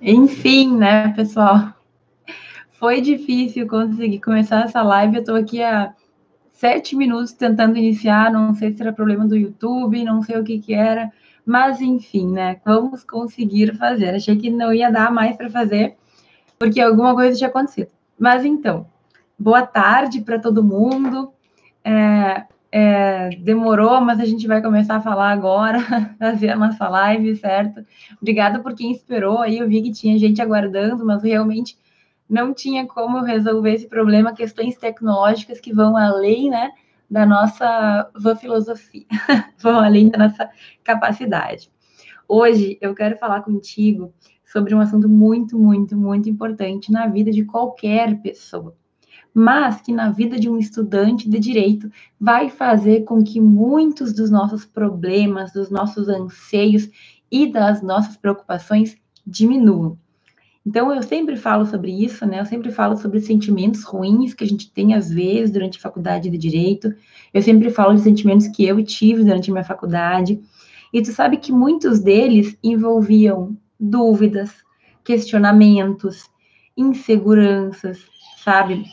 Enfim, né, pessoal? Foi difícil conseguir começar essa live. Eu estou aqui há sete minutos tentando iniciar. Não sei se era problema do YouTube, não sei o que, que era. Mas, enfim, né? Vamos conseguir fazer. Achei que não ia dar mais para fazer, porque alguma coisa tinha acontecido. Mas, então, boa tarde para todo mundo. É, é, demorou, mas a gente vai começar a falar agora, fazer a nossa live, certo? Obrigada por quem esperou aí, eu vi que tinha gente aguardando, mas realmente não tinha como resolver esse problema, questões tecnológicas que vão além, né, da nossa filosofia, vão além da nossa capacidade. Hoje eu quero falar contigo sobre um assunto muito, muito, muito importante na vida de qualquer pessoa mas que na vida de um estudante de direito vai fazer com que muitos dos nossos problemas, dos nossos anseios e das nossas preocupações diminuam. Então, eu sempre falo sobre isso, né? Eu sempre falo sobre sentimentos ruins que a gente tem, às vezes, durante a faculdade de Direito. Eu sempre falo de sentimentos que eu tive durante a minha faculdade. E tu sabe que muitos deles envolviam dúvidas, questionamentos, inseguranças, sabe?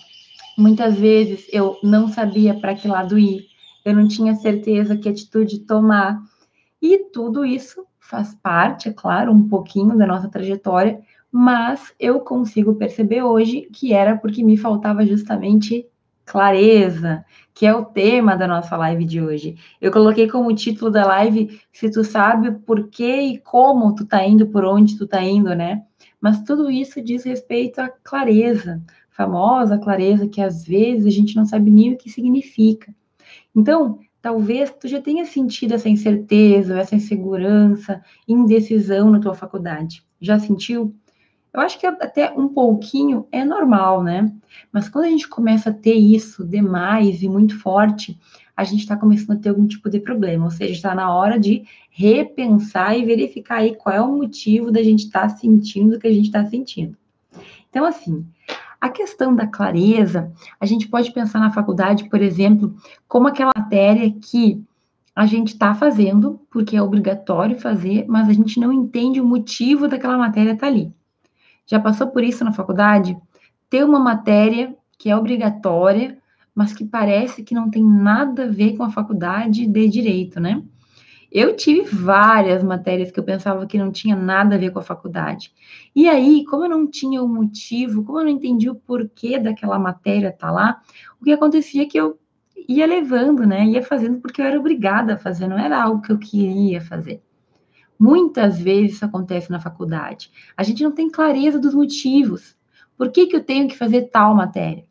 Muitas vezes eu não sabia para que lado ir, eu não tinha certeza que atitude tomar. E tudo isso faz parte, é claro, um pouquinho da nossa trajetória, mas eu consigo perceber hoje que era porque me faltava justamente clareza, que é o tema da nossa live de hoje. Eu coloquei como título da live se tu sabe por que e como tu tá indo, por onde tu tá indo, né? Mas tudo isso diz respeito à clareza, famosa clareza que às vezes a gente não sabe nem o que significa. Então, talvez tu já tenha sentido essa incerteza, essa insegurança, indecisão na tua faculdade. Já sentiu? Eu acho que até um pouquinho é normal, né? Mas quando a gente começa a ter isso demais e muito forte, a gente está começando a ter algum tipo de problema. Ou seja, está na hora de repensar e verificar aí qual é o motivo da gente estar tá sentindo o que a gente está sentindo. Então, assim, a questão da clareza, a gente pode pensar na faculdade, por exemplo, como aquela matéria que a gente está fazendo, porque é obrigatório fazer, mas a gente não entende o motivo daquela matéria estar tá ali. Já passou por isso na faculdade? Ter uma matéria que é obrigatória, mas que parece que não tem nada a ver com a faculdade de direito, né? Eu tive várias matérias que eu pensava que não tinha nada a ver com a faculdade. E aí, como eu não tinha o um motivo, como eu não entendi o porquê daquela matéria estar tá lá, o que acontecia é que eu ia levando, né? Ia fazendo porque eu era obrigada a fazer, não era algo que eu queria fazer. Muitas vezes isso acontece na faculdade. A gente não tem clareza dos motivos. Por que, que eu tenho que fazer tal matéria?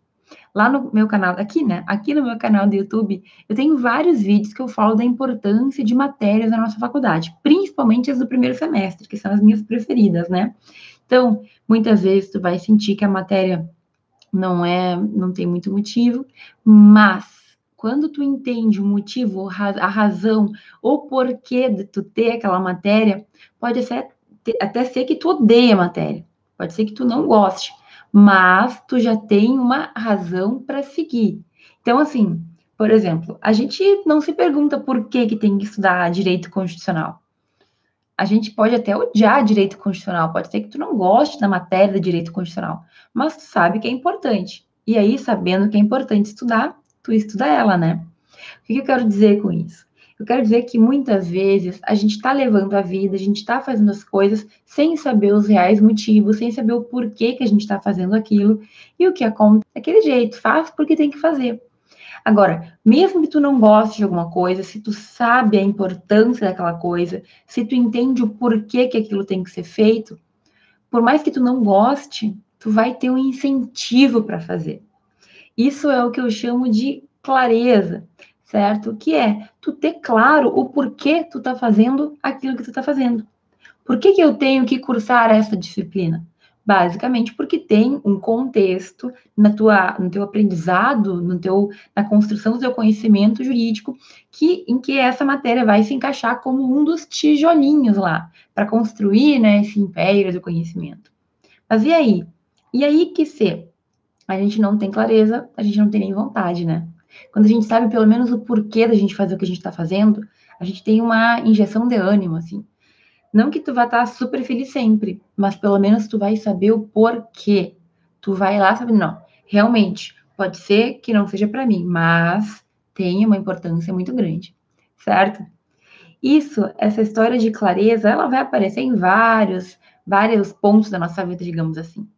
Lá no meu canal, aqui, né? Aqui no meu canal do YouTube, eu tenho vários vídeos que eu falo da importância de matérias na nossa faculdade, principalmente as do primeiro semestre, que são as minhas preferidas, né? Então, muitas vezes tu vai sentir que a matéria não é, não tem muito motivo, mas quando tu entende o motivo, a razão, ou porquê de tu ter aquela matéria, pode ser, até ser que tu odeia a matéria, pode ser que tu não goste, mas tu já tem uma razão para seguir. Então, assim, por exemplo, a gente não se pergunta por que, que tem que estudar direito constitucional. A gente pode até odiar direito constitucional, pode ser que tu não goste da matéria de direito constitucional, mas tu sabe que é importante. E aí, sabendo que é importante estudar, tu estuda ela, né? O que, que eu quero dizer com isso? Eu quero dizer que muitas vezes a gente está levando a vida, a gente está fazendo as coisas sem saber os reais motivos, sem saber o porquê que a gente está fazendo aquilo. E o que acontece é aquele jeito, faz porque tem que fazer. Agora, mesmo que tu não goste de alguma coisa, se tu sabe a importância daquela coisa, se tu entende o porquê que aquilo tem que ser feito, por mais que tu não goste, tu vai ter um incentivo para fazer. Isso é o que eu chamo de clareza certo? Que é tu ter claro o porquê tu tá fazendo aquilo que tu tá fazendo. Por que, que eu tenho que cursar essa disciplina? Basicamente porque tem um contexto na tua, no teu aprendizado, no teu, na construção do teu conhecimento jurídico, que, em que essa matéria vai se encaixar como um dos tijolinhos lá, para construir né, esse império do conhecimento. Mas e aí? E aí que se a gente não tem clareza, a gente não tem nem vontade, né? Quando a gente sabe pelo menos o porquê da gente fazer o que a gente está fazendo, a gente tem uma injeção de ânimo, assim. Não que tu vá estar super feliz sempre, mas pelo menos tu vai saber o porquê. Tu vai lá sabendo, não, realmente, pode ser que não seja para mim, mas tem uma importância muito grande, certo? Isso, essa história de clareza, ela vai aparecer em vários, vários pontos da nossa vida, digamos assim.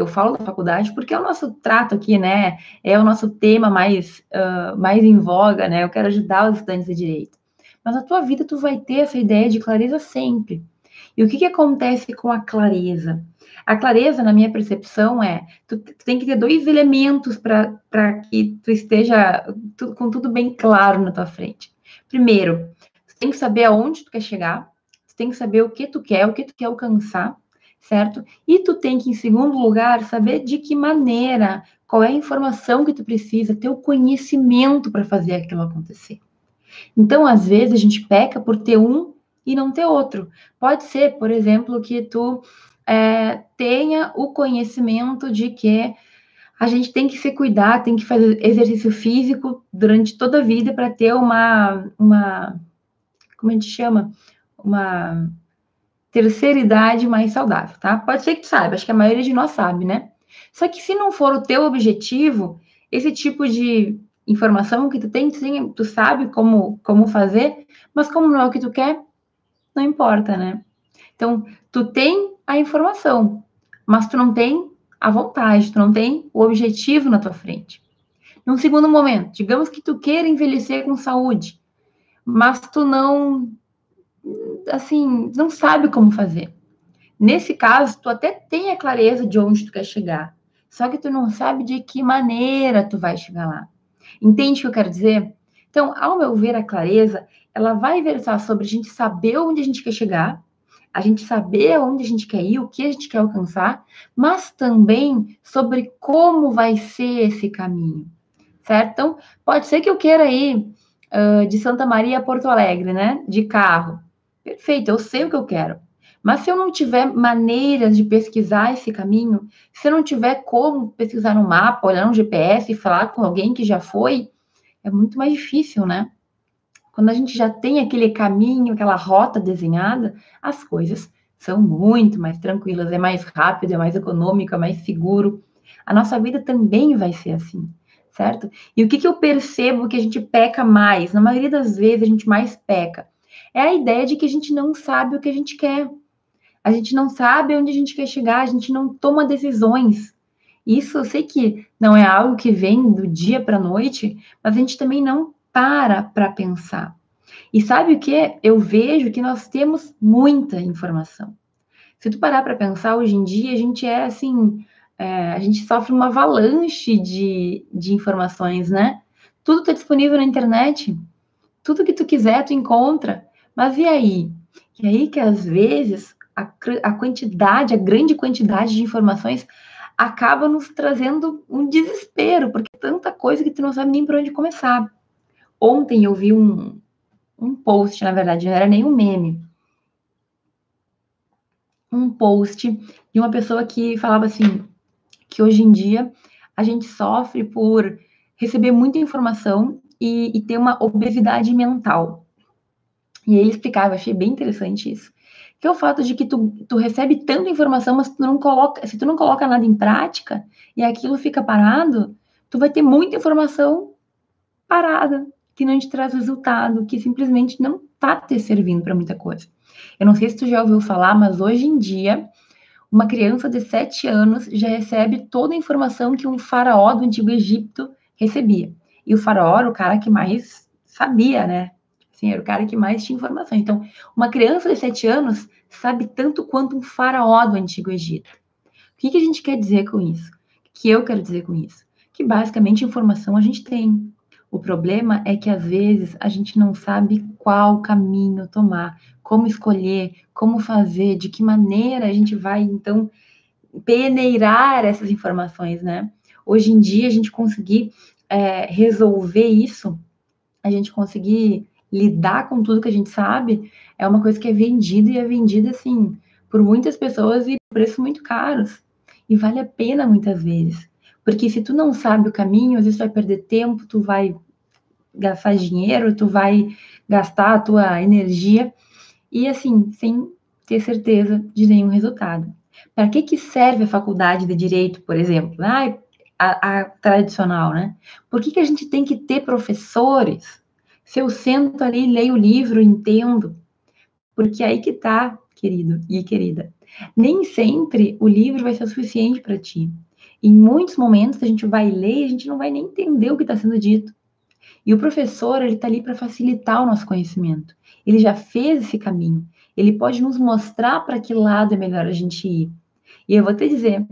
Eu falo da faculdade porque é o nosso trato aqui, né? É o nosso tema mais, uh, mais em voga, né? Eu quero ajudar os estudantes de direito. Mas na tua vida tu vai ter essa ideia de clareza sempre. E o que, que acontece com a clareza? A clareza, na minha percepção, é tu, tu tem que ter dois elementos para que tu esteja tu, com tudo bem claro na tua frente. Primeiro, tu tem que saber aonde tu quer chegar, tu tem que saber o que tu quer, o que tu quer alcançar, certo? E tu tem que, em segundo lugar, saber de que maneira, qual é a informação que tu precisa, ter o conhecimento para fazer aquilo acontecer. Então, às vezes, a gente peca por ter um e não ter outro. Pode ser, por exemplo, que tu é, tenha o conhecimento de que a gente tem que se cuidar, tem que fazer exercício físico durante toda a vida para ter uma, uma, como a gente chama? Uma terceira idade mais saudável, tá? Pode ser que tu saiba, acho que a maioria de nós sabe, né? Só que se não for o teu objetivo, esse tipo de informação que tu tem, tu, tu sabe como, como fazer, mas como não é o que tu quer, não importa, né? Então, tu tem a informação, mas tu não tem a vontade, tu não tem o objetivo na tua frente. Num segundo momento, digamos que tu queira envelhecer com saúde, mas tu não, assim, não sabe como fazer. Nesse caso, tu até tem a clareza de onde tu quer chegar, só que tu não sabe de que maneira tu vai chegar lá. Entende o que eu quero dizer? Então, ao meu ver, a clareza, ela vai versar sobre a gente saber onde a gente quer chegar, a gente saber onde a gente quer ir, o que a gente quer alcançar, mas também sobre como vai ser esse caminho, certo? Então, pode ser que eu queira ir uh, de Santa Maria a Porto Alegre, né? De carro. Perfeito, eu sei o que eu quero. Mas se eu não tiver maneiras de pesquisar esse caminho, se eu não tiver como pesquisar no mapa, olhar no GPS e falar com alguém que já foi, é muito mais difícil, né? Quando a gente já tem aquele caminho, aquela rota desenhada, as coisas são muito mais tranquilas, é mais rápido, é mais econômico, é mais seguro. A nossa vida também vai ser assim, certo? E o que, que eu percebo que a gente peca mais? Na maioria das vezes, a gente mais peca. É a ideia de que a gente não sabe o que a gente quer a gente não sabe onde a gente quer chegar, a gente não toma decisões. Isso eu sei que não é algo que vem do dia para a noite, mas a gente também não para para pensar. E sabe o que? Eu vejo que nós temos muita informação. Se tu parar para pensar, hoje em dia a gente é assim, é, a gente sofre uma avalanche de, de informações, né? Tudo está disponível na internet. Tudo que tu quiser, tu encontra. Mas e aí? E aí que às vezes a, a quantidade, a grande quantidade de informações acaba nos trazendo um desespero, porque tanta coisa que tu não sabe nem por onde começar. Ontem eu vi um, um post, na verdade, não era nem um meme. Um post de uma pessoa que falava assim, que hoje em dia a gente sofre por receber muita informação e, e ter uma obesidade mental. E ele explicava, achei bem interessante isso que é o fato de que tu, tu recebe tanta informação, mas tu não coloca, se tu não coloca nada em prática e aquilo fica parado, tu vai ter muita informação parada, que não te traz resultado, que simplesmente não tá te servindo para muita coisa. Eu não sei se tu já ouviu falar, mas hoje em dia, uma criança de 7 anos já recebe toda a informação que um faraó do Antigo Egito recebia. E o faraó era o cara que mais sabia, né? Era o cara que mais tinha informação. Então, uma criança de 7 anos sabe tanto quanto um faraó do Antigo Egito. O que, que a gente quer dizer com isso? O que eu quero dizer com isso? Que basicamente informação a gente tem. O problema é que às vezes a gente não sabe qual caminho tomar, como escolher, como fazer, de que maneira a gente vai então peneirar essas informações, né? Hoje em dia a gente conseguir é, resolver isso, a gente conseguir lidar com tudo que a gente sabe é uma coisa que é vendida e é vendida assim por muitas pessoas e preços muito caros. E vale a pena muitas vezes. Porque se tu não sabe o caminho, às vezes tu vai perder tempo, tu vai gastar dinheiro, tu vai gastar a tua energia e assim, sem, ter certeza de nenhum resultado. Para que, que serve a faculdade de direito, por exemplo? Ah, a, a tradicional, né? Por que, que a gente tem que ter professores? Se eu sento ali, leio o livro, entendo. Porque aí que tá, querido e querida. Nem sempre o livro vai ser suficiente para ti. Em muitos momentos a gente vai ler e a gente não vai nem entender o que está sendo dito. E o professor, ele está ali para facilitar o nosso conhecimento. Ele já fez esse caminho. Ele pode nos mostrar para que lado é melhor a gente ir. E eu vou te dizer,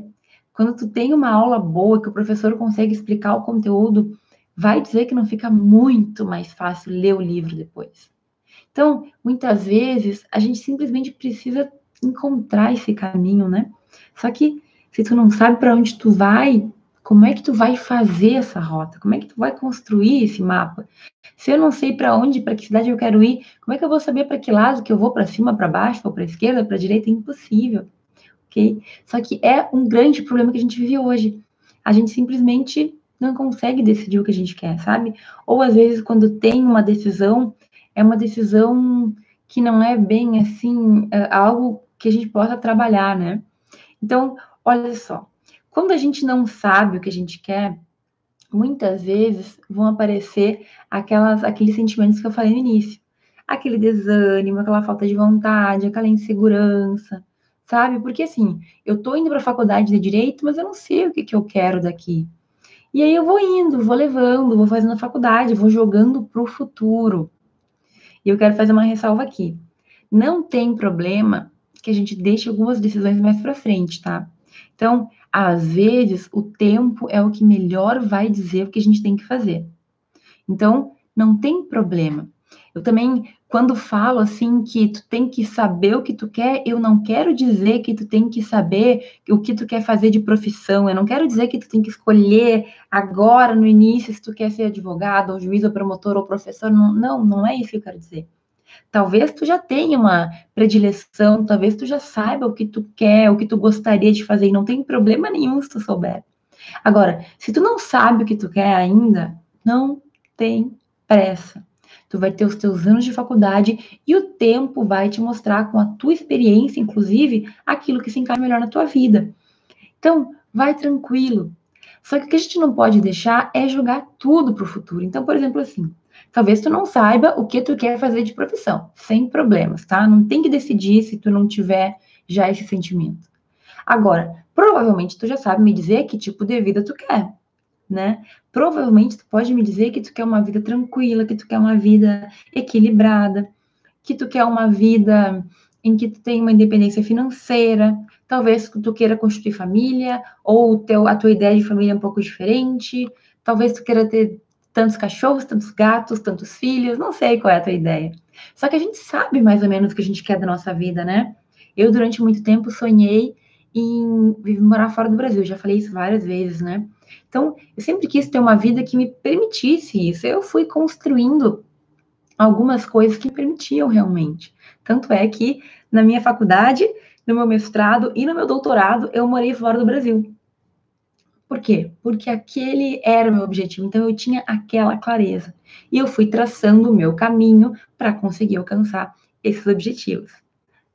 quando tu tem uma aula boa, que o professor consegue explicar o conteúdo, vai dizer que não fica muito mais fácil ler o livro depois. Então, muitas vezes, a gente simplesmente precisa encontrar esse caminho, né? Só que se tu não sabe para onde tu vai, como é que tu vai fazer essa rota? Como é que tu vai construir esse mapa? Se eu não sei para onde, para que cidade eu quero ir, como é que eu vou saber para que lado que eu vou, para cima, para baixo, ou para esquerda, para direita? É impossível, ok? Só que é um grande problema que a gente vive hoje. A gente simplesmente não consegue decidir o que a gente quer, sabe? Ou às vezes quando tem uma decisão, é uma decisão que não é bem assim, é algo que a gente possa trabalhar, né? Então, olha só, quando a gente não sabe o que a gente quer, muitas vezes vão aparecer aquelas, aqueles sentimentos que eu falei no início. Aquele desânimo, aquela falta de vontade, aquela insegurança, sabe? Porque assim, eu tô indo para a faculdade de direito, mas eu não sei o que, que eu quero daqui. E aí eu vou indo, vou levando, vou fazendo a faculdade, vou jogando para o futuro. E eu quero fazer uma ressalva aqui. Não tem problema que a gente deixe algumas decisões mais para frente, tá? Então, às vezes, o tempo é o que melhor vai dizer o que a gente tem que fazer. Então, não tem problema. Eu também, quando falo assim que tu tem que saber o que tu quer, eu não quero dizer que tu tem que saber o que tu quer fazer de profissão. Eu não quero dizer que tu tem que escolher agora, no início, se tu quer ser advogado, ou juiz, ou promotor, ou professor. Não, não, não é isso que eu quero dizer. Talvez tu já tenha uma predileção, talvez tu já saiba o que tu quer, o que tu gostaria de fazer, e não tem problema nenhum se tu souber. Agora, se tu não sabe o que tu quer ainda, não tem pressa. Tu vai ter os teus anos de faculdade e o tempo vai te mostrar com a tua experiência, inclusive, aquilo que se encaixa melhor na tua vida. Então, vai tranquilo. Só que o que a gente não pode deixar é jogar tudo para o futuro. Então, por exemplo, assim, Talvez tu não saiba o que tu quer fazer de profissão, sem problemas, tá? Não tem que decidir se tu não tiver já esse sentimento. Agora, provavelmente tu já sabe me dizer que tipo de vida tu quer, né? Provavelmente tu pode me dizer que tu quer uma vida tranquila, que tu quer uma vida equilibrada, que tu quer uma vida em que tu tem uma independência financeira, talvez tu queira construir família, ou teu, a tua ideia de família é um pouco diferente, talvez tu queira ter tantos cachorros, tantos gatos, tantos filhos, não sei qual é a tua ideia. Só que a gente sabe mais ou menos o que a gente quer da nossa vida, né? Eu, durante muito tempo, sonhei em morar fora do Brasil, já falei isso várias vezes, né? Então, eu sempre quis ter uma vida que me permitisse isso. Eu fui construindo algumas coisas que me permitiam realmente. Tanto é que na minha faculdade, no meu mestrado e no meu doutorado, eu morei fora do Brasil. Por quê? Porque aquele era o meu objetivo, então eu tinha aquela clareza. E eu fui traçando o meu caminho para conseguir alcançar esses objetivos,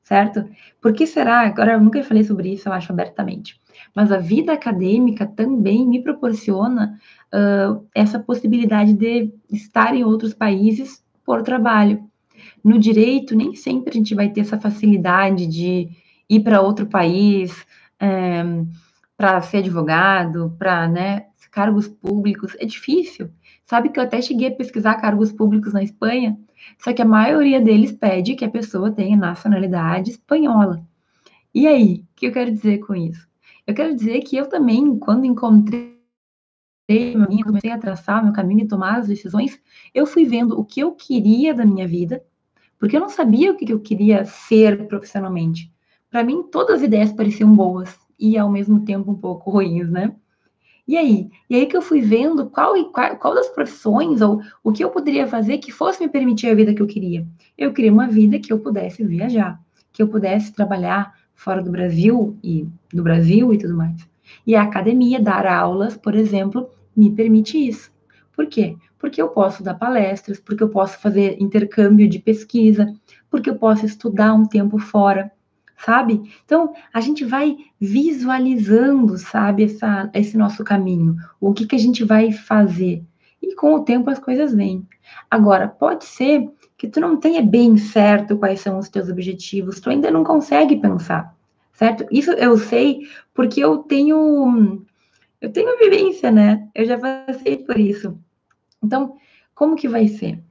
certo? Por que será? Agora eu nunca falei sobre isso, eu acho abertamente. Mas a vida acadêmica também me proporciona uh, essa possibilidade de estar em outros países por trabalho. No direito, nem sempre a gente vai ter essa facilidade de ir para outro país. Um, para ser advogado, para né, cargos públicos, é difícil. Sabe que eu até cheguei a pesquisar cargos públicos na Espanha, só que a maioria deles pede que a pessoa tenha nacionalidade espanhola. E aí, o que eu quero dizer com isso? Eu quero dizer que eu também, quando encontrei meu caminho, comecei a traçar meu caminho e tomar as decisões, eu fui vendo o que eu queria da minha vida, porque eu não sabia o que eu queria ser profissionalmente. Para mim, todas as ideias pareciam boas, e ao mesmo tempo um pouco ruins, né? E aí? E aí que eu fui vendo qual, qual, qual das profissões ou o que eu poderia fazer que fosse me permitir a vida que eu queria. Eu queria uma vida que eu pudesse viajar, que eu pudesse trabalhar fora do Brasil e do Brasil e tudo mais. E a academia, dar aulas, por exemplo, me permite isso. Por quê? Porque eu posso dar palestras, porque eu posso fazer intercâmbio de pesquisa, porque eu posso estudar um tempo fora. sabe? Então, a gente vai visualizando, sabe, essa, esse nosso caminho, o que, que a gente vai fazer. E com o tempo as coisas vêm. Agora, pode ser que tu não tenha bem certo quais são os teus objetivos, tu ainda não consegue pensar, certo? Isso eu sei porque eu tenho eu tenho vivência, né? Eu já passei por isso. Então, como que vai ser?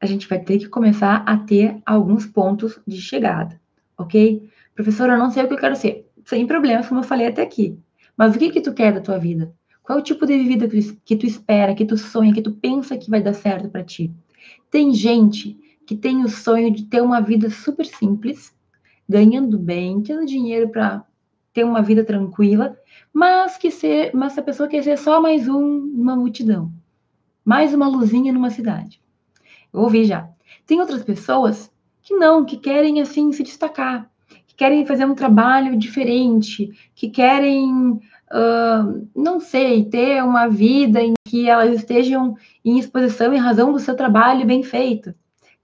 A gente vai ter que começar a ter alguns pontos de chegada, ok? Professora, eu não sei o que eu quero ser. Sem problemas, como eu falei até aqui. Mas o que que tu quer da tua vida? Qual é o tipo de vida que tu espera, que tu sonha, que tu pensa que vai dar certo para ti? Tem gente que tem o sonho de ter uma vida super simples, ganhando bem, tendo dinheiro para ter uma vida tranquila, mas que ser, mas a pessoa quer ser só mais um, uma multidão, mais uma luzinha numa cidade. Eu ouvi já. Tem outras pessoas que não, que querem assim se destacar, querem fazer um trabalho diferente, que querem, uh, não sei, ter uma vida em que elas estejam em exposição em razão do seu trabalho bem feito.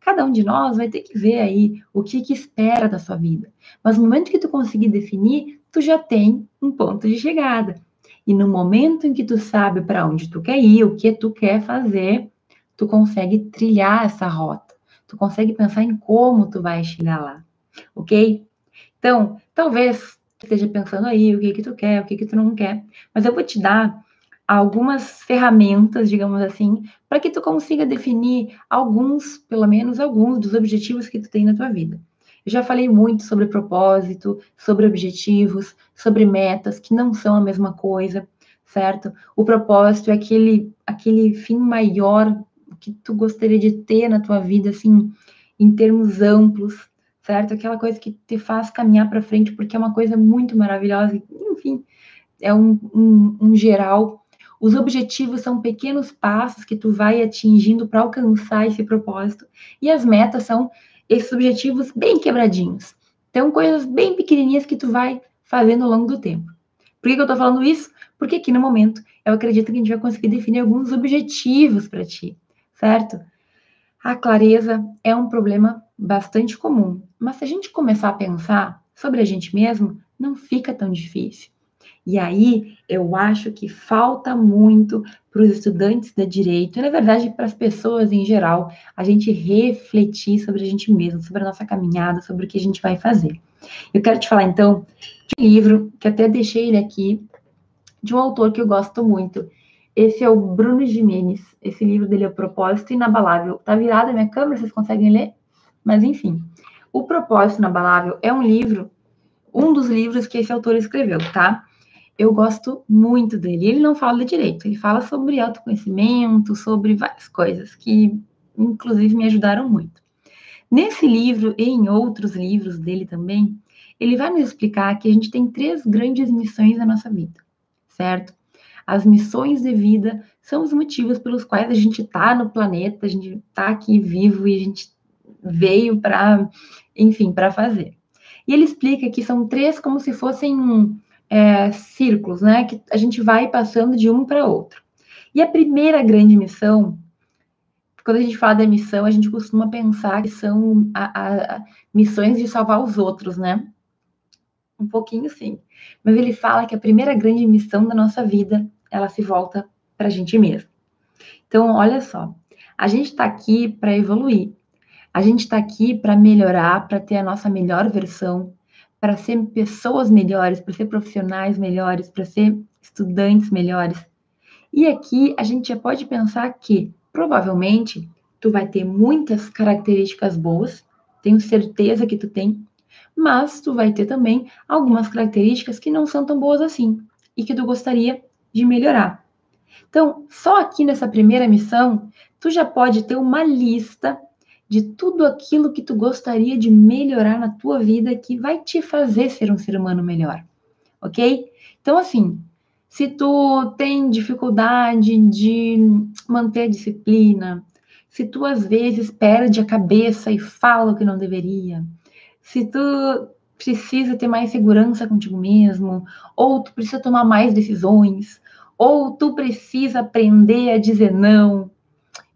Cada um de nós vai ter que ver aí o que, que espera da sua vida. Mas no momento que tu conseguir definir, tu já tem um ponto de chegada. E no momento em que tu sabe para onde tu quer ir, o que tu quer fazer, tu consegue trilhar essa rota. Tu consegue pensar em como tu vai chegar lá, ok? Então, talvez esteja pensando aí o que que tu quer, o que que tu não quer, mas eu vou te dar algumas ferramentas, digamos assim, para que tu consiga definir alguns, pelo menos alguns dos objetivos que tu tem na tua vida. Eu já falei muito sobre propósito, sobre objetivos, sobre metas, que não são a mesma coisa, certo? O propósito é aquele, aquele fim maior que tu gostaria de ter na tua vida, assim, em termos amplos, certo? Aquela coisa que te faz caminhar para frente, porque é uma coisa muito maravilhosa. Enfim, é um, um, um geral. Os objetivos são pequenos passos que tu vai atingindo para alcançar esse propósito. E as metas são esses objetivos bem quebradinhos. Então, coisas bem pequenininhas que tu vai fazendo ao longo do tempo. Por que, que eu estou falando isso? Porque aqui no momento eu acredito que a gente vai conseguir definir alguns objetivos para ti, certo? A clareza é um problema bastante comum, mas se a gente começar a pensar sobre a gente mesmo, não fica tão difícil. E aí eu acho que falta muito para os estudantes de direito, e na verdade para as pessoas em geral, a gente refletir sobre a gente mesmo, sobre a nossa caminhada, sobre o que a gente vai fazer. Eu quero te falar então de um livro que até deixei ele aqui, de um autor que eu gosto muito. Esse é o Bruno Jimenez. Esse livro dele é o Propósito Inabalável. Tá virada minha câmera, vocês conseguem ler? Mas enfim, O Propósito Inabalável é um livro, um dos livros que esse autor escreveu, tá? Eu gosto muito dele. Ele não fala de direito, ele fala sobre autoconhecimento, sobre várias coisas que, inclusive, me ajudaram muito. Nesse livro e em outros livros dele também, ele vai nos explicar que a gente tem três grandes missões na nossa vida, certo? As missões de vida são os motivos pelos quais a gente está no planeta, a gente está aqui vivo e a gente veio para, enfim, para fazer. E ele explica que são três como se fossem é, círculos, né? Que a gente vai passando de um para outro. E a primeira grande missão, quando a gente fala da missão, a gente costuma pensar que são a, a, missões de salvar os outros, né? Um pouquinho sim. Mas ele fala que a primeira grande missão da nossa vida, ela se volta para a gente mesmo. Então, olha só, a gente está aqui para evoluir. A gente está aqui para melhorar, para ter a nossa melhor versão, para ser pessoas melhores, para ser profissionais melhores, para ser estudantes melhores. E aqui a gente já pode pensar que provavelmente tu vai ter muitas características boas, tenho certeza que tu tem, mas tu vai ter também algumas características que não são tão boas assim e que tu gostaria de melhorar. Então, só aqui nessa primeira missão, tu já pode ter uma lista de tudo aquilo que tu gostaria de melhorar na tua vida que vai te fazer ser um ser humano melhor, ok? Então, assim, se tu tem dificuldade de manter a disciplina, se tu às vezes perde a cabeça e fala o que não deveria, se tu precisa ter mais segurança contigo mesmo, ou tu precisa tomar mais decisões, ou tu precisa aprender a dizer não,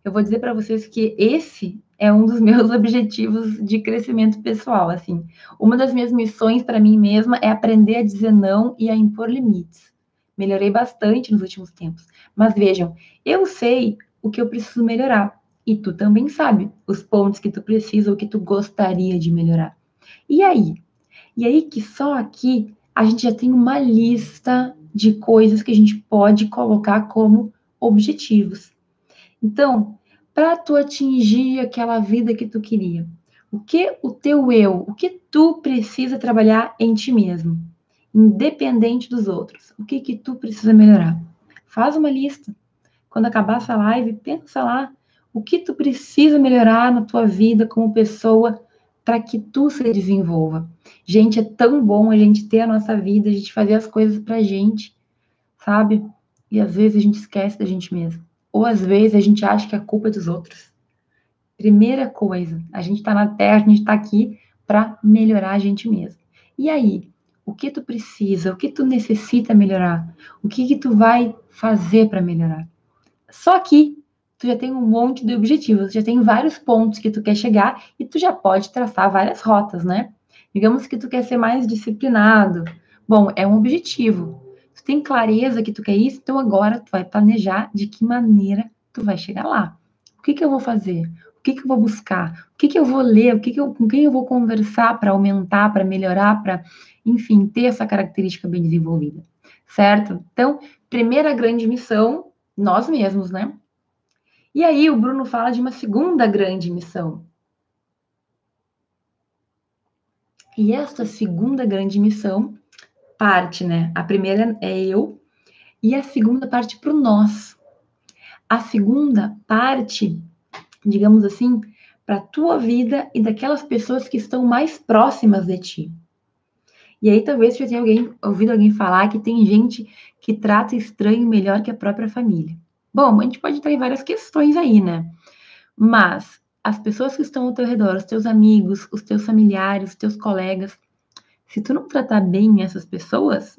eu vou dizer para vocês que esse é um dos meus objetivos de crescimento pessoal, assim. Uma das minhas missões para mim mesma é aprender a dizer não e a impor limites. Melhorei bastante nos últimos tempos. Mas vejam, eu sei o que eu preciso melhorar. E tu também sabe os pontos que tu precisa ou que tu gostaria de melhorar. E aí? E aí que só aqui a gente já tem uma lista de coisas que a gente pode colocar como objetivos. Então, para tu atingir aquela vida que tu queria, o que o teu eu, o que tu precisa trabalhar em ti mesmo, independente dos outros, o que que tu precisa melhorar? Faz uma lista. Quando acabar essa live, pensa lá o que tu precisa melhorar na tua vida como pessoa para que tu se desenvolva. Gente, é tão bom a gente ter a nossa vida, a gente fazer as coisas pra gente, sabe? E às vezes a gente esquece da gente mesmo. Ou às vezes a gente acha que a culpa é dos outros. Primeira coisa, a gente está na Terra, a gente está aqui para melhorar a gente mesmo. E aí, o que tu precisa, o que tu necessita melhorar, o que que tu vai fazer para melhorar? Só aqui tu já tem um monte de objetivos, já tem vários pontos que tu quer chegar e tu já pode traçar várias rotas, né? Digamos que tu quer ser mais disciplinado. Bom, é um objetivo. Tem clareza que tu quer isso, então agora tu vai planejar de que maneira tu vai chegar lá. O que que eu vou fazer? O que que eu vou buscar? O que que eu vou ler? O que que eu, com quem eu vou conversar para aumentar, para melhorar, para, enfim, ter essa característica bem desenvolvida, certo? Então, primeira grande missão, nós mesmos, né? E aí o Bruno fala de uma segunda grande missão. E esta segunda grande missão parte, né? A primeira é eu e a segunda parte para o nós. A segunda parte, digamos assim, para a tua vida e daquelas pessoas que estão mais próximas de ti. E aí talvez você tenha alguém, ouvido alguém falar que tem gente que trata estranho melhor que a própria família. Bom, a gente pode entrar várias questões aí, né? Mas as pessoas que estão ao teu redor, os teus amigos, os teus familiares, os teus colegas, se tu não tratar bem essas pessoas,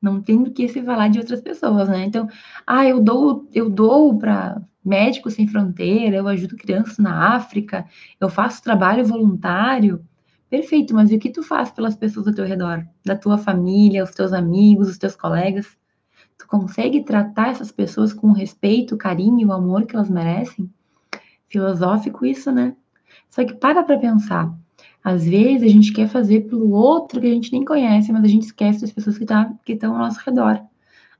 não tem do que se falar de outras pessoas, né? Então, ah, eu dou, eu dou para Médicos Sem Fronteira, eu ajudo crianças na África, eu faço trabalho voluntário. Perfeito, mas e o que tu faz pelas pessoas ao teu redor? Da tua família, os teus amigos, os teus colegas? Tu consegue tratar essas pessoas com o respeito, o carinho e o amor que elas merecem? Filosófico isso, né? Só que para para pensar. Às vezes a gente quer fazer pelo outro que a gente nem conhece, mas a gente esquece das pessoas que tá, estão ao nosso redor.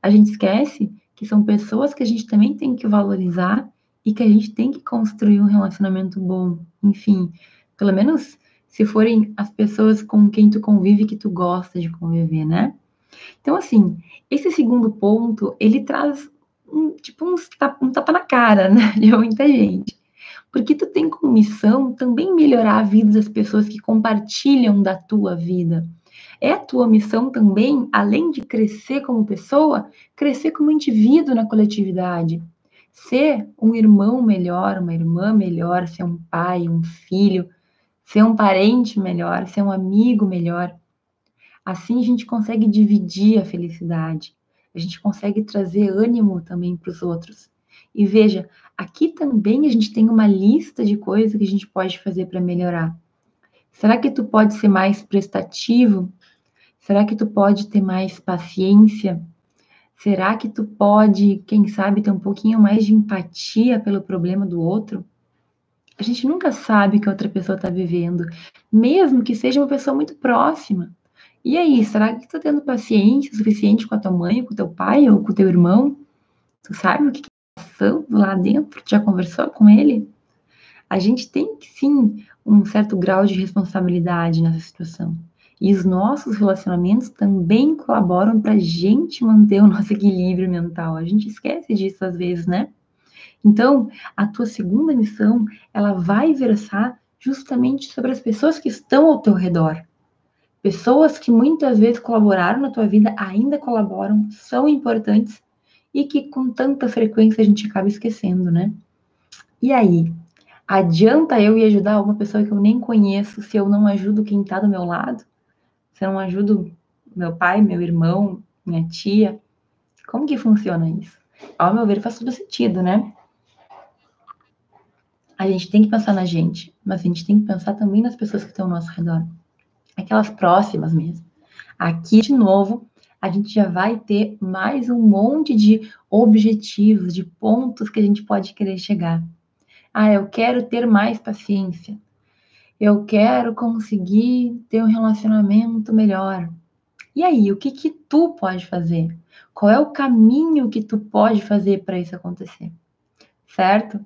A gente esquece que são pessoas que a gente também tem que valorizar e que a gente tem que construir um relacionamento bom. Enfim, pelo menos se forem as pessoas com quem tu convive que tu gosta de conviver, né? Então, assim, esse segundo ponto, ele traz um, tipo um, um tapa na cara, né, de muita gente porque tu tem como missão também melhorar a vida das pessoas que compartilham da tua vida. É a tua missão também, além de crescer como pessoa, crescer como indivíduo na coletividade. Ser um irmão melhor, uma irmã melhor, ser um pai, um filho, ser um parente melhor, ser um amigo melhor. Assim a gente consegue dividir a felicidade, a gente consegue trazer ânimo também para os outros. E veja, aqui também a gente tem uma lista de coisas que a gente pode fazer para melhorar. Será que tu pode ser mais prestativo? Será que tu pode ter mais paciência? Será que tu pode, quem sabe, ter um pouquinho mais de empatia pelo problema do outro? A gente nunca sabe o que a outra pessoa está vivendo, mesmo que seja uma pessoa muito próxima. E aí, será que tu está tendo paciência suficiente com a tua mãe, com o teu pai ou com o teu irmão? Tu sabe o que lá dentro? Já conversou com ele? A gente tem sim um certo grau de responsabilidade nessa situação. E os nossos relacionamentos também colaboram para a gente manter o nosso equilíbrio mental. A gente esquece disso às vezes, né? Então, a tua segunda missão, ela vai versar justamente sobre as pessoas que estão ao teu redor. Pessoas que muitas vezes colaboraram na tua vida, ainda colaboram, são importantes e que com tanta frequência a gente acaba esquecendo, né? E aí, adianta eu ir ajudar uma pessoa que eu nem conheço se eu não ajudo quem está do meu lado? Se eu não ajudo meu pai, meu irmão, minha tia? Como que funciona isso? Ao meu ver, faz todo sentido, né? a gente tem que pensar na gente, mas a gente tem que pensar também nas pessoas que estão ao nosso redor, aquelas próximas mesmo. Aqui, de novo, a gente já vai ter mais um monte de objetivos, de pontos que a gente pode querer chegar. Ah, eu quero ter mais paciência. Eu quero conseguir ter um relacionamento melhor. E aí, o que que tu pode fazer? Qual é o caminho que tu pode fazer para isso acontecer? Certo?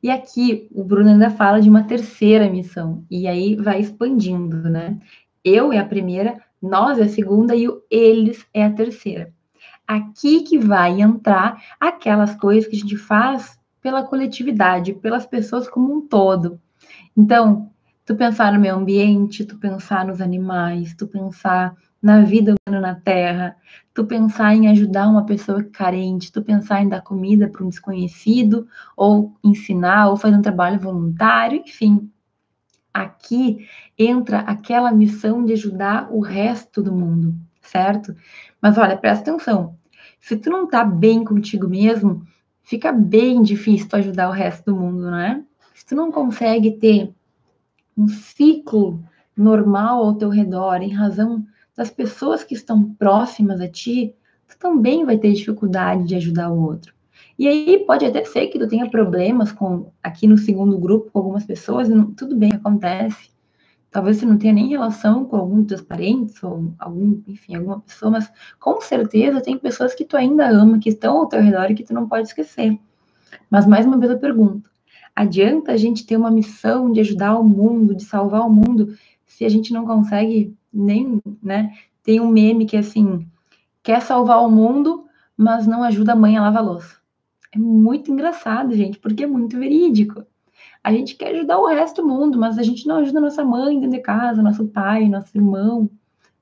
E aqui o Bruno ainda fala de uma terceira missão, e aí vai expandindo, né? Eu é a primeira, nós é a segunda e o eles é a terceira. Aqui que vai entrar aquelas coisas que a gente faz pela coletividade, pelas pessoas como um todo. Então, tu pensar no meio ambiente, tu pensar nos animais, tu pensar na vida humana na Terra, tu pensar em ajudar uma pessoa carente, tu pensar em dar comida para um desconhecido, ou ensinar, ou fazer um trabalho voluntário, enfim. Aqui entra aquela missão de ajudar o resto do mundo, certo? Mas olha, presta atenção. Se tu não tá bem contigo mesmo, fica bem difícil tu ajudar o resto do mundo, não é? Se tu não consegue ter um ciclo normal ao teu redor em razão das pessoas que estão próximas a ti, tu também vai ter dificuldade de ajudar o outro. E aí pode até ser que tu tenha problemas com aqui no segundo grupo com algumas pessoas, não, tudo bem, acontece. Talvez você não tenha nem relação com algum dos teus parentes ou algum, enfim, alguma pessoa, mas com certeza tem pessoas que tu ainda ama, que estão ao teu redor e que tu não pode esquecer. Mas mais uma vez eu pergunto: adianta a gente ter uma missão de ajudar o mundo, de salvar o mundo, se a gente não consegue nem, né? Tem um meme que é assim, quer salvar o mundo, mas não ajuda a mãe a lavar a louça. É muito engraçado, gente, porque é muito verídico. A gente quer ajudar o resto do mundo, mas a gente não ajuda nossa mãe dentro de casa, nosso pai, nosso irmão,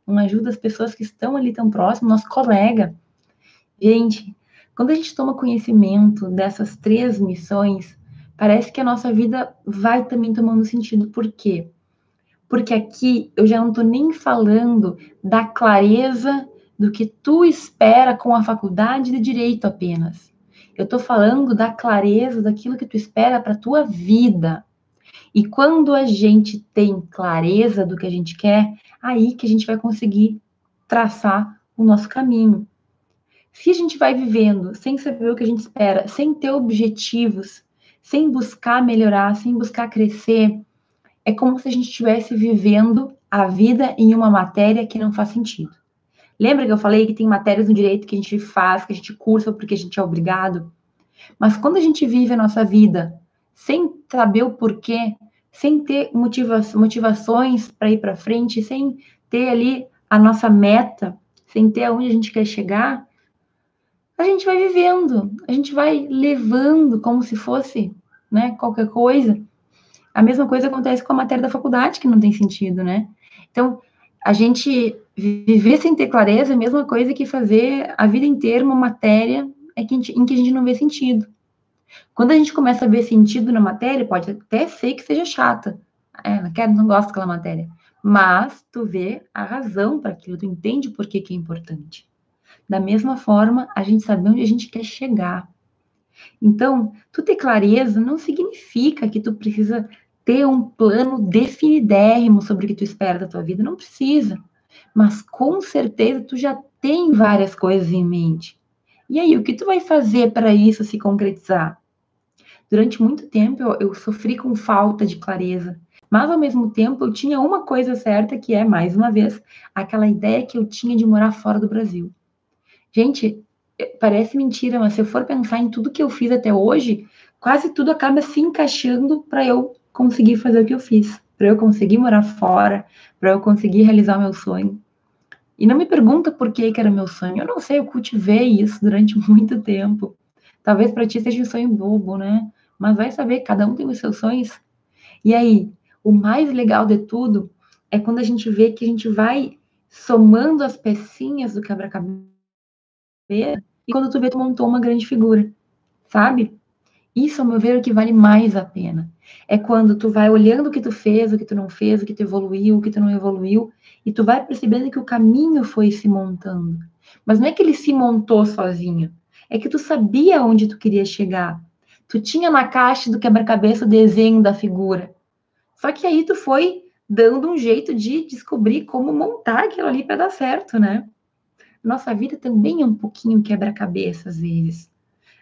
não ajuda as pessoas que estão ali tão próximos, nosso colega. Gente, quando a gente toma conhecimento dessas três missões, parece que a nossa vida vai também tomando sentido. Por quê? porque aqui eu já não estou nem falando da clareza do que tu espera com a faculdade de direito apenas. Eu estou falando da clareza daquilo que tu espera para tua vida. E quando a gente tem clareza do que a gente quer, aí que a gente vai conseguir traçar o nosso caminho. Se a gente vai vivendo sem saber o que a gente espera, sem ter objetivos, sem buscar melhorar, sem buscar crescer, é como se a gente estivesse vivendo a vida em uma matéria que não faz sentido. Lembra que eu falei que tem matérias no direito que a gente faz, que a gente cursa porque a gente é obrigado? Mas quando a gente vive a nossa vida sem saber o porquê, sem ter motiva motivações para ir para frente, sem ter ali a nossa meta, sem ter aonde a gente quer chegar, a gente vai vivendo, a gente vai levando como se fosse, né, qualquer coisa. A mesma coisa acontece com a matéria da faculdade, que não tem sentido, né? Então, a gente viver sem ter clareza é a mesma coisa que fazer a vida inteira uma matéria em que a gente não vê sentido. Quando a gente começa a ver sentido na matéria, pode até ser que seja chata. É, não quero, não gosto daquela matéria. Mas tu vê a razão para aquilo, tu entende por que, que é importante. Da mesma forma, a gente sabe onde a gente quer chegar. Então, tu ter clareza não significa que tu precisa ter um plano definidérrimo sobre o que tu espera da tua vida, não precisa. Mas com certeza tu já tem várias coisas em mente. E aí, o que tu vai fazer para isso se concretizar? Durante muito tempo eu, eu sofri com falta de clareza, mas ao mesmo tempo eu tinha uma coisa certa que é, mais uma vez, aquela ideia que eu tinha de morar fora do Brasil. Gente, parece mentira, mas se eu for pensar em tudo que eu fiz até hoje, quase tudo acaba se encaixando para eu conseguir fazer o que eu fiz, para eu conseguir morar fora, para eu conseguir realizar meu sonho. E não me pergunta por que, que era meu sonho. Eu não sei, eu cultivei isso durante muito tempo. Talvez para ti seja um sonho bobo, né? Mas vai saber, cada um tem os seus sonhos. E aí, o mais legal de tudo é quando a gente vê que a gente vai somando as pecinhas do quebra-cabeça e quando tu vê, tu montou uma grande figura, sabe? Isso, ao meu ver, é o que vale mais a pena. É quando tu vai olhando o que tu fez, o que tu não fez, o que tu evoluiu, o que tu não evoluiu, e tu vai percebendo que o caminho foi se montando. Mas não é que ele se montou sozinho, é que tu sabia onde tu queria chegar. Tu tinha na caixa do quebra-cabeça o desenho da figura. Só que aí tu foi dando um jeito de descobrir como montar aquilo ali para dar certo, né? Nossa vida também é um pouquinho quebra-cabeça às vezes.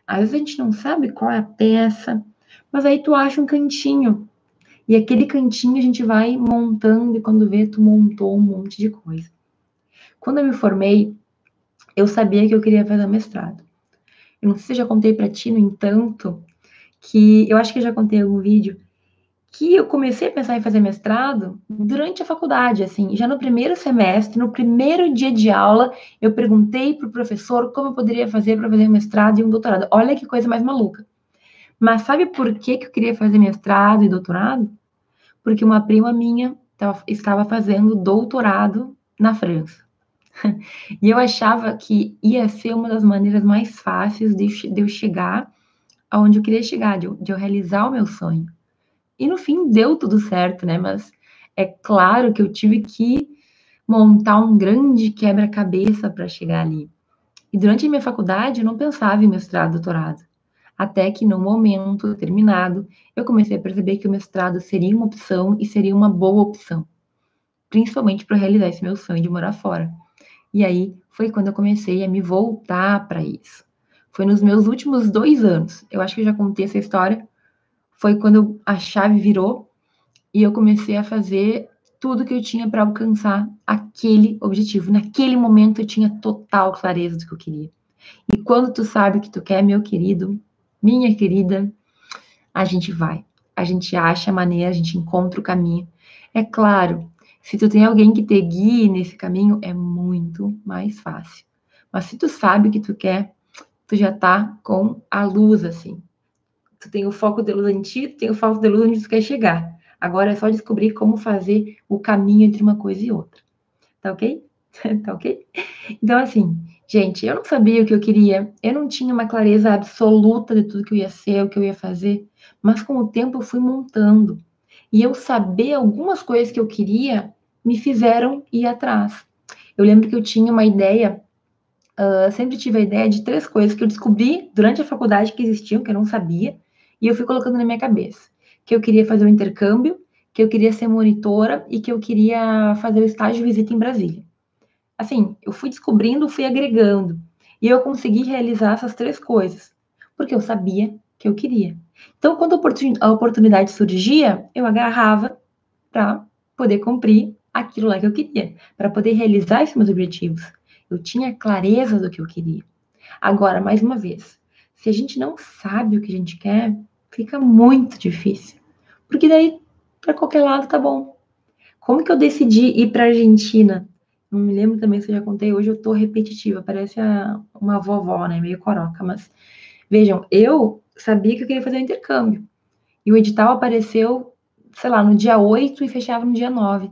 Às vezes a gente não sabe qual é a peça, mas aí tu acha um cantinho. E aquele cantinho a gente vai montando e quando vê, tu montou um monte de coisa. Quando eu me formei, eu sabia que eu queria fazer mestrado. Eu não sei se eu já contei para ti, no entanto, que eu acho que eu já contei em algum vídeo, que eu comecei a pensar em fazer mestrado durante a faculdade, assim, já no primeiro semestre, no primeiro dia de aula, eu perguntei para o professor como eu poderia fazer para fazer mestrado e um doutorado. Olha que coisa mais maluca. Mas sabe por que, que eu queria fazer mestrado e doutorado? Porque uma prima minha estava fazendo doutorado na França. e eu achava que ia ser uma das maneiras mais fáceis de, de eu chegar aonde eu queria chegar, de, de eu realizar o meu sonho. E no fim deu tudo certo, né? Mas é claro que eu tive que montar um grande quebra-cabeça para chegar ali. E durante a minha faculdade eu não pensava em mestrado, doutorado. Até que no momento determinado eu comecei a perceber que o mestrado seria uma opção e seria uma boa opção, principalmente para realizar esse meu sonho de morar fora. E aí foi quando eu comecei a me voltar para isso. Foi nos meus últimos dois anos. Eu acho que eu já contei essa história. Foi quando a chave virou e eu comecei a fazer tudo que eu tinha para alcançar aquele objetivo. Naquele momento eu tinha total clareza do que eu queria. E quando tu sabe o que tu quer, meu querido, minha querida, a gente vai. A gente acha a maneira, a gente encontra o caminho. É claro se tu tem alguém que te guie nesse caminho, é muito mais fácil. Mas se tu sabe o que tu quer, tu já tá com a luz, assim. Tu tem o foco de luz antigo, tem o foco de luz onde tu quer chegar. Agora é só descobrir como fazer o caminho entre uma coisa e outra. Tá ok? tá ok? Então, assim, gente, eu não sabia o que eu queria, eu não tinha uma clareza absoluta de tudo que eu ia ser, o que eu ia fazer, mas com o tempo eu fui montando. E eu saber algumas coisas que eu queria me fizeram ir atrás. Eu lembro que eu tinha uma ideia, uh, sempre tive a ideia de três coisas que eu descobri durante a faculdade que existiam, que eu não sabia, e eu fui colocando na minha cabeça. Que eu queria fazer um intercâmbio, que eu queria ser monitora e que eu queria fazer o estágio de visita em Brasília. Assim, eu fui descobrindo, fui agregando. E eu consegui realizar essas três coisas, porque eu sabia que eu queria. Então, quando a oportunidade surgia, eu agarrava para poder cumprir aquilo lá que eu queria, para poder realizar esses meus objetivos. Eu tinha clareza do que eu queria. Agora, mais uma vez, se a gente não sabe o que a gente quer, fica muito difícil. Porque daí, para qualquer lado, tá bom. Como que eu decidi ir para Argentina? Não me lembro também se eu já contei, hoje eu tô repetitiva, parece a, uma vovó, né, meio coroca, mas vejam, eu sabia que eu queria fazer um intercâmbio. E o edital apareceu, sei lá, no dia 8 e fechava no dia 9.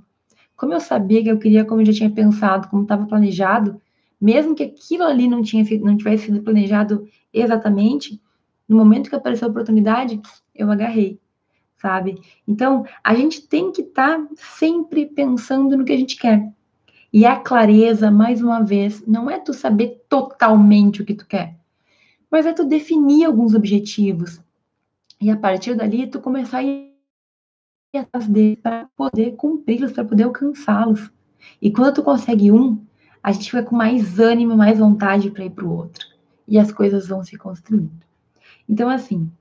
Como eu sabia que eu queria, como eu já tinha pensado, como estava planejado, mesmo que aquilo ali não, tinha, não tivesse sido planejado exatamente, no momento que apareceu a oportunidade, eu agarrei, sabe? Então, a gente tem que estar tá sempre pensando no que a gente quer. E a clareza, mais uma vez, não é tu saber totalmente o que tu quer, mas é tu definir alguns objetivos. E a partir dali, tu começar a ir atrás deles para poder cumpri-los, para poder alcançá-los. E quando tu consegue um, a gente fica com mais ânimo, mais vontade para ir para o outro. E as coisas vão se construindo. Então, assim,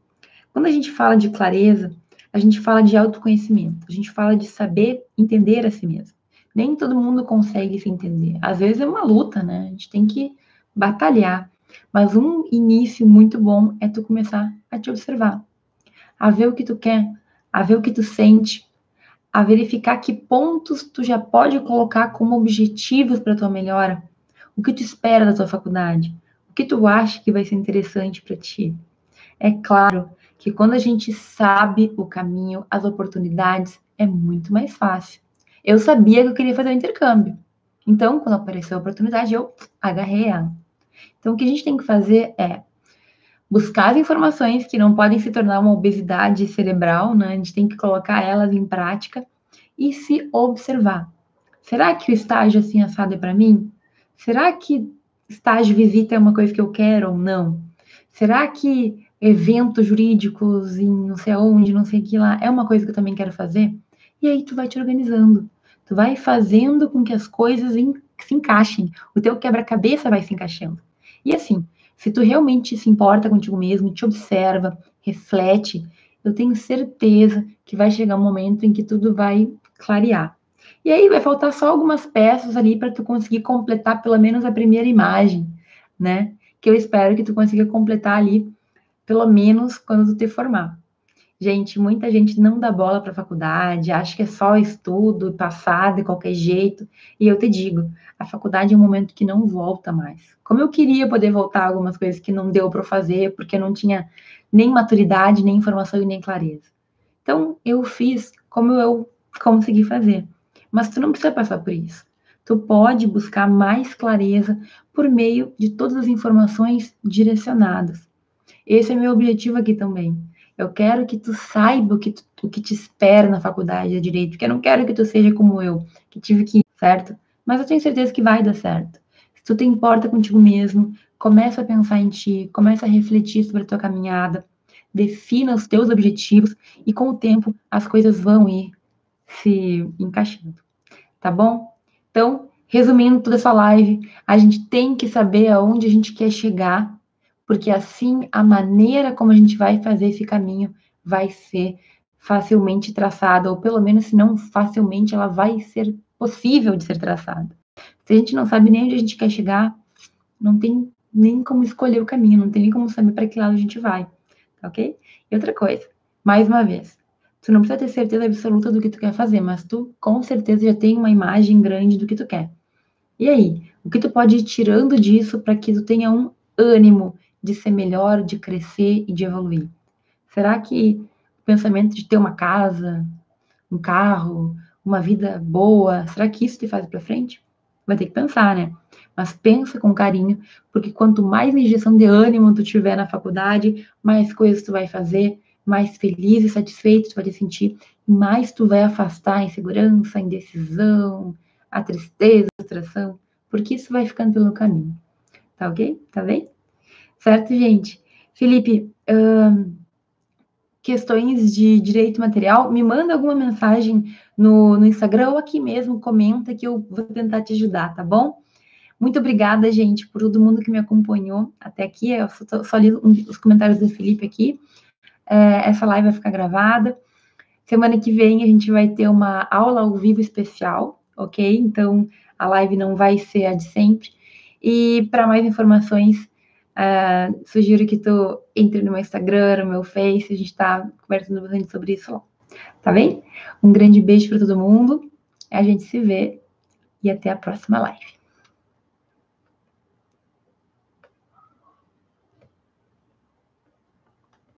quando a gente fala de clareza, a gente fala de autoconhecimento, a gente fala de saber entender a si mesmo. Nem todo mundo consegue se entender. Às vezes é uma luta, né? A gente tem que batalhar. Mas um início muito bom é tu começar a te observar, a ver o que tu quer, a ver o que tu sente, a verificar que pontos tu já pode colocar como objetivos para tua melhora, o que tu espera da tua faculdade, o que tu acha que vai ser interessante para ti. É claro que quando a gente sabe o caminho, as oportunidades, é muito mais fácil. Eu sabia que eu queria fazer o intercâmbio. Então, quando apareceu a oportunidade, eu agarrei ela. Então, o que a gente tem que fazer é buscar as informações que não podem se tornar uma obesidade cerebral, né? A gente tem que colocar elas em prática e se observar. Será que o estágio assim assado é para mim? Será que estágio visita é uma coisa que eu quero ou não? Será que eventos jurídicos em não sei aonde, não sei que lá, é uma coisa que eu também quero fazer. E aí tu vai te organizando. Tu vai fazendo com que as coisas se encaixem. O teu quebra-cabeça vai se encaixando. E assim, se tu realmente se importa contigo mesmo, te observa, reflete, eu tenho certeza que vai chegar um momento em que tudo vai clarear. E aí vai faltar só algumas peças ali para tu conseguir completar pelo menos a primeira imagem, né? Que eu espero que tu consiga completar ali pelo menos quando tu te formar. Gente, muita gente não dá bola para a faculdade, acha que é só estudo, passar de qualquer jeito. E eu te digo, a faculdade é um momento que não volta mais. Como eu queria poder voltar algumas coisas que não deu para fazer, porque não tinha nem maturidade, nem informação e nem clareza. Então, eu fiz como eu consegui fazer. Mas tu não precisa passar por isso. Tu pode buscar mais clareza por meio de todas as informações direcionadas. Esse é meu objetivo aqui também. Eu quero que tu saiba o que, tu, o que te espera na faculdade de direito, porque eu não quero que tu seja como eu, que tive que ir, certo? Mas eu tenho certeza que vai dar certo. Se tu te importa contigo mesmo, começa a pensar em ti, começa a refletir sobre a tua caminhada, defina os teus objetivos e com o tempo as coisas vão ir se encaixando. Tá bom? Então, resumindo toda essa live, a gente tem que saber aonde a gente quer chegar porque assim a maneira como a gente vai fazer esse caminho vai ser facilmente traçada, ou pelo menos, se não facilmente, ela vai ser possível de ser traçada. Se a gente não sabe nem onde a gente quer chegar, não tem nem como escolher o caminho, não tem nem como saber para que lado a gente vai, tá ok? E outra coisa, mais uma vez, tu não precisa ter certeza absoluta do que tu quer fazer, mas tu com certeza já tem uma imagem grande do que tu quer. E aí, o que tu pode ir tirando disso para que tu tenha um ânimo de ser melhor, de crescer e de evoluir? Será que o pensamento de ter uma casa, um carro, uma vida boa, será que isso te faz para frente? Vai ter que pensar, né? Mas pensa com carinho, porque quanto mais injeção de ânimo tu tiver na faculdade, mais coisas tu vai fazer, mais feliz e satisfeito tu vai te sentir, mais tu vai afastar a insegurança, a indecisão, a tristeza, a frustração, porque isso vai ficando pelo caminho. Tá ok? Tá bem? Certo, gente? Felipe, questões de direito material, me manda alguma mensagem no, no Instagram ou aqui mesmo, comenta que eu vou tentar te ajudar, tá bom? Muito obrigada, gente, por todo mundo que me acompanhou até aqui. Eu só, só li os comentários do Felipe aqui. É, essa live vai ficar gravada. Semana que vem a gente vai ter uma aula ao vivo especial, ok? Então a live não vai ser a de sempre. E para mais informações, Uh, sugiro que tu entre no meu Instagram, no meu Face, a gente está conversando bastante sobre isso lá. Tá bem? Um grande beijo para todo mundo. A gente se vê e até a próxima live.